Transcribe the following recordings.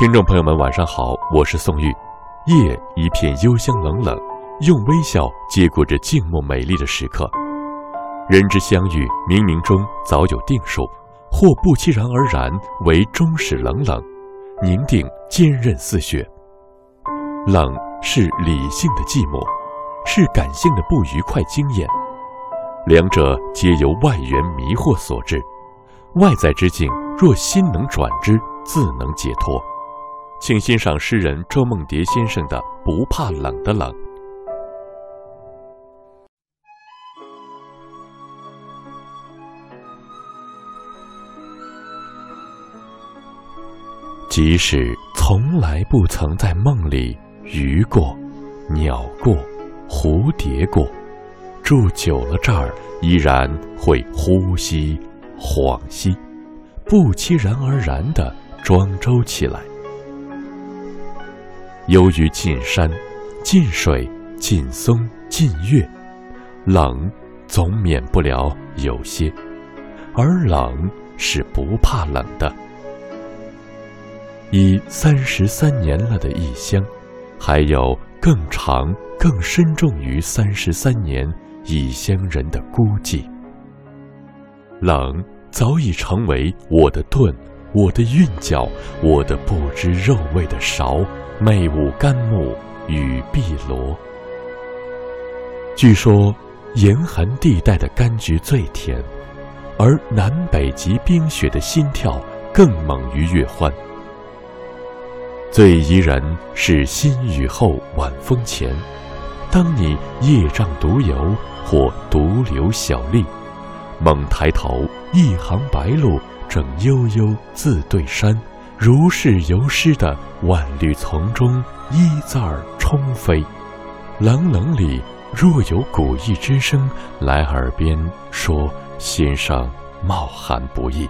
听众朋友们，晚上好，我是宋玉。夜一片幽香冷冷，用微笑接过这静默美丽的时刻。人之相遇，冥冥中早有定数，或不期然而然，为终始冷冷，凝定坚韧似雪。冷是理性的寂寞，是感性的不愉快经验，两者皆由外缘迷惑所致。外在之境，若心能转之，自能解脱。请欣赏诗人周梦蝶先生的《不怕冷的冷》，即使从来不曾在梦里鱼过、鸟过、蝴蝶过，住久了这儿，依然会呼吸、恍兮，不期然而然的庄周起来。由于近山、近水、近松、近月，冷总免不了有些；而冷是不怕冷的。已三十三年了的异乡，还有更长、更深重于三十三年异乡人的孤寂。冷早已成为我的盾。我的韵脚，我的不知肉味的勺，媚舞甘木与碧螺。据说，严寒地带的柑橘最甜，而南北极冰雪的心跳更猛于月欢。最宜人是新雨后晚风前，当你夜障独游或独留小立，猛抬头，一行白鹭。正悠悠自对山，如是游诗的万绿丛中，一字儿冲飞。冷冷里若有古意之声来耳边，说先生冒寒不易。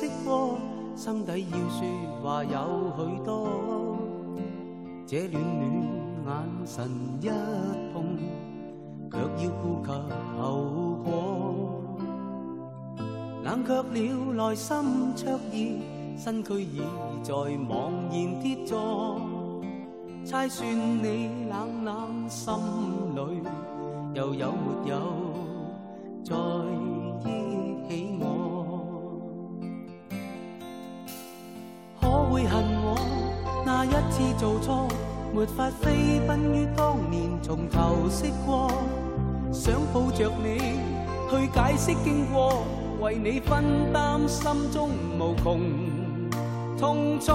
识过心底要说话有许多，这暖暖眼神一碰，却要顾及后果。冷却了内心灼热，身躯已在茫然跌坐。猜算你冷冷心里又有没有再？下一次做错，没法飞奔于当年，从头识过。想抱着你去解释经过，为你分担心中无穷痛楚。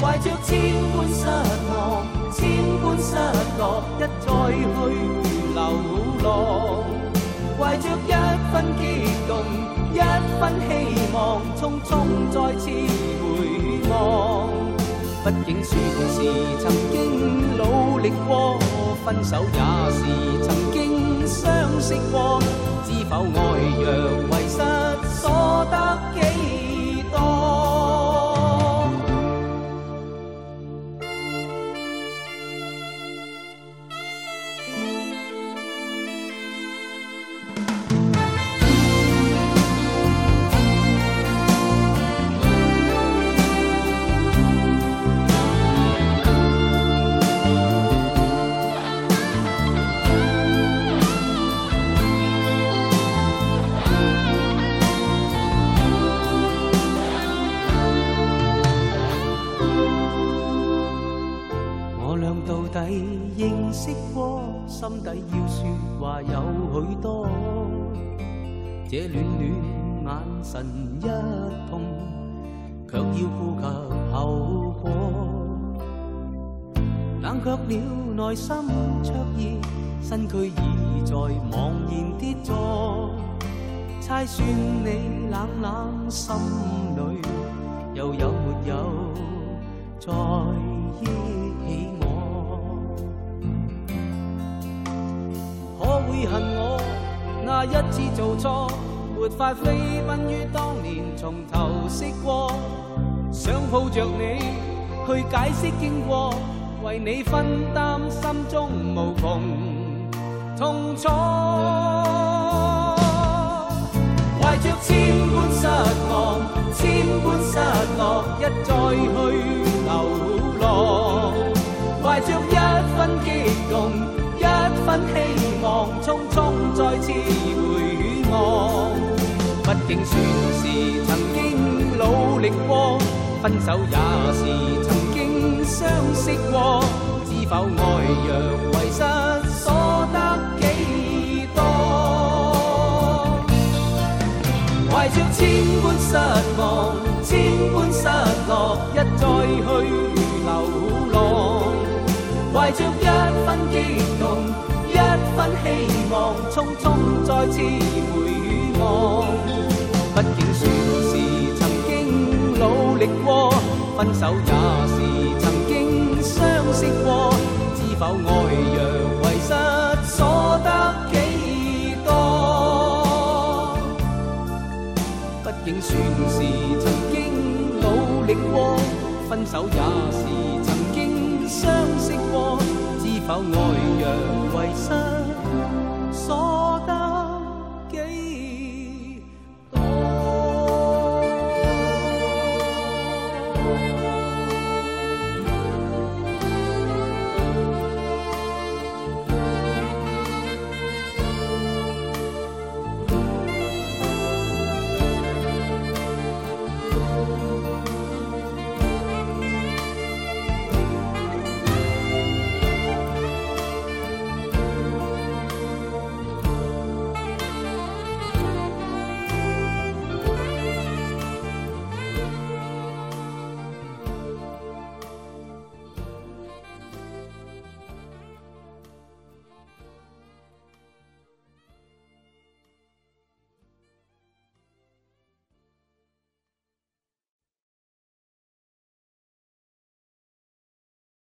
怀着千般失望，千般失落，一再去流浪。怀着一分激动，一分希望，匆匆再次回望。毕竟算是曾经努力过，分手也是曾经相识过，知否爱若。心底要说話有許多，這暖暖眼神一碰，卻要顧及後果。冷卻了內心灼熱，身躯已在茫然跌坐，猜算你冷冷心里，又有沒有在意？恨我那一次做错，没法飞奔于当年，从头识过。想抱着你去解释经过，为你分担心中无穷痛楚。怀着千般失望，千般失落，一再去流浪。怀着一分激动，一分希。竟算是曾经努力过，分手也是曾经相识过，知否爱若遗失，所得几多？怀着千般失望，千般失落。若遺失，所得幾多？畢竟算是曾經努力過，分手也是曾經相識過。知否，愛若遺失？